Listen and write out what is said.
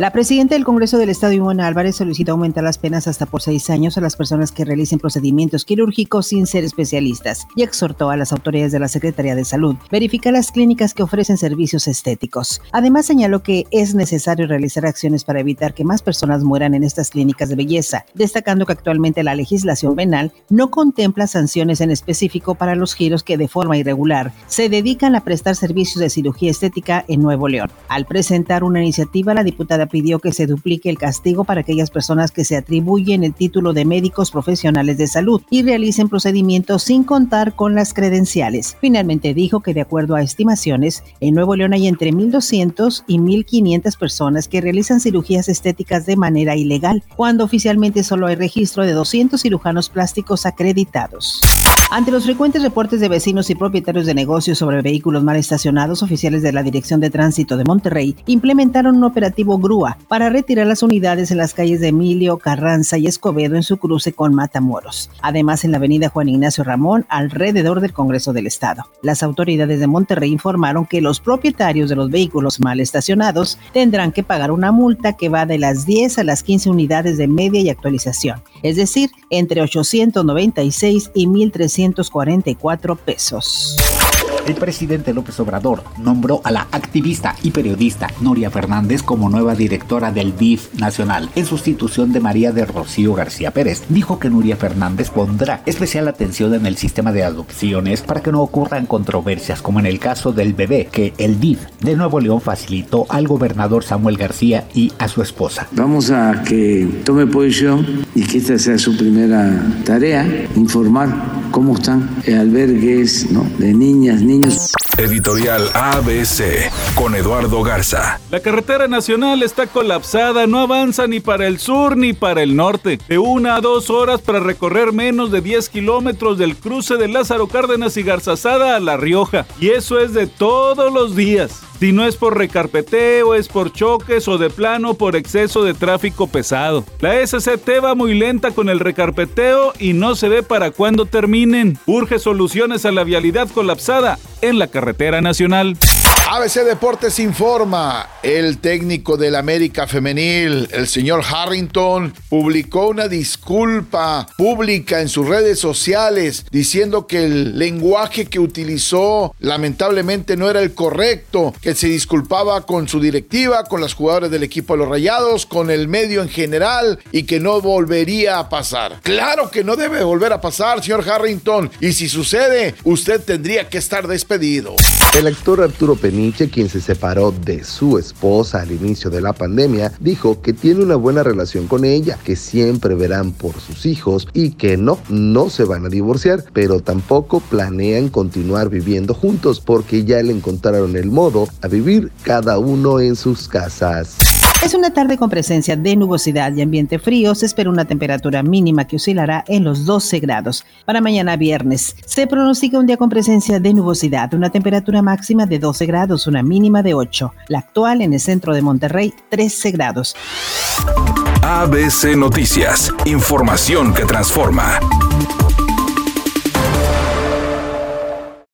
La presidenta del Congreso del Estado, Ivonne Álvarez, solicitó aumentar las penas hasta por seis años a las personas que realicen procedimientos quirúrgicos sin ser especialistas y exhortó a las autoridades de la Secretaría de Salud verificar las clínicas que ofrecen servicios estéticos. Además, señaló que es necesario realizar acciones para evitar que más personas mueran en estas clínicas de belleza, destacando que actualmente la legislación penal no contempla sanciones en específico para los giros que de forma irregular se dedican a prestar servicios de cirugía estética en Nuevo León. Al presentar una iniciativa, la diputada pidió que se duplique el castigo para aquellas personas que se atribuyen el título de médicos profesionales de salud y realicen procedimientos sin contar con las credenciales. Finalmente dijo que de acuerdo a estimaciones, en Nuevo León hay entre 1.200 y 1.500 personas que realizan cirugías estéticas de manera ilegal, cuando oficialmente solo hay registro de 200 cirujanos plásticos acreditados. Ante los frecuentes reportes de vecinos y propietarios de negocios sobre vehículos mal estacionados, oficiales de la Dirección de Tránsito de Monterrey implementaron un operativo grúa para retirar las unidades en las calles de Emilio, Carranza y Escobedo en su cruce con Matamoros. Además, en la avenida Juan Ignacio Ramón, alrededor del Congreso del Estado. Las autoridades de Monterrey informaron que los propietarios de los vehículos mal estacionados tendrán que pagar una multa que va de las 10 a las 15 unidades de media y actualización, es decir, entre 896 y 1300 244 pesos. El presidente López Obrador nombró a la activista y periodista Nuria Fernández como nueva directora del DIF nacional, en sustitución de María de Rocío García Pérez. Dijo que Nuria Fernández pondrá especial atención en el sistema de adopciones para que no ocurran controversias como en el caso del bebé que el DIF de Nuevo León facilitó al gobernador Samuel García y a su esposa. Vamos a que tome posición y que esta sea su primera tarea, informar cómo están albergues de niñas, niños. Editorial ABC con Eduardo Garza. La carretera nacional está colapsada, no avanza ni para el sur ni para el norte. De una a dos horas para recorrer menos de 10 kilómetros del cruce de Lázaro Cárdenas y Garzazada a La Rioja. Y eso es de todos los días. Si no es por recarpeteo, es por choques o de plano por exceso de tráfico pesado. La SCT va muy lenta con el recarpeteo y no se ve para cuándo terminen. Urge soluciones a la vialidad colapsada en la carretera nacional. ABC Deportes informa, el técnico del América Femenil, el señor Harrington, publicó una disculpa pública en sus redes sociales diciendo que el lenguaje que utilizó lamentablemente no era el correcto, que se disculpaba con su directiva, con las jugadoras del equipo de los Rayados, con el medio en general y que no volvería a pasar. Claro que no debe volver a pasar, señor Harrington, y si sucede, usted tendría que estar despedido. El actor Arturo Peniche, quien se separó de su esposa al inicio de la pandemia, dijo que tiene una buena relación con ella, que siempre verán por sus hijos y que no, no se van a divorciar, pero tampoco planean continuar viviendo juntos porque ya le encontraron el modo a vivir cada uno en sus casas. Es una tarde con presencia de nubosidad y ambiente frío. Se espera una temperatura mínima que oscilará en los 12 grados. Para mañana viernes se pronostica un día con presencia de nubosidad, una temperatura máxima de 12 grados, una mínima de 8. La actual en el centro de Monterrey, 13 grados. ABC Noticias, información que transforma.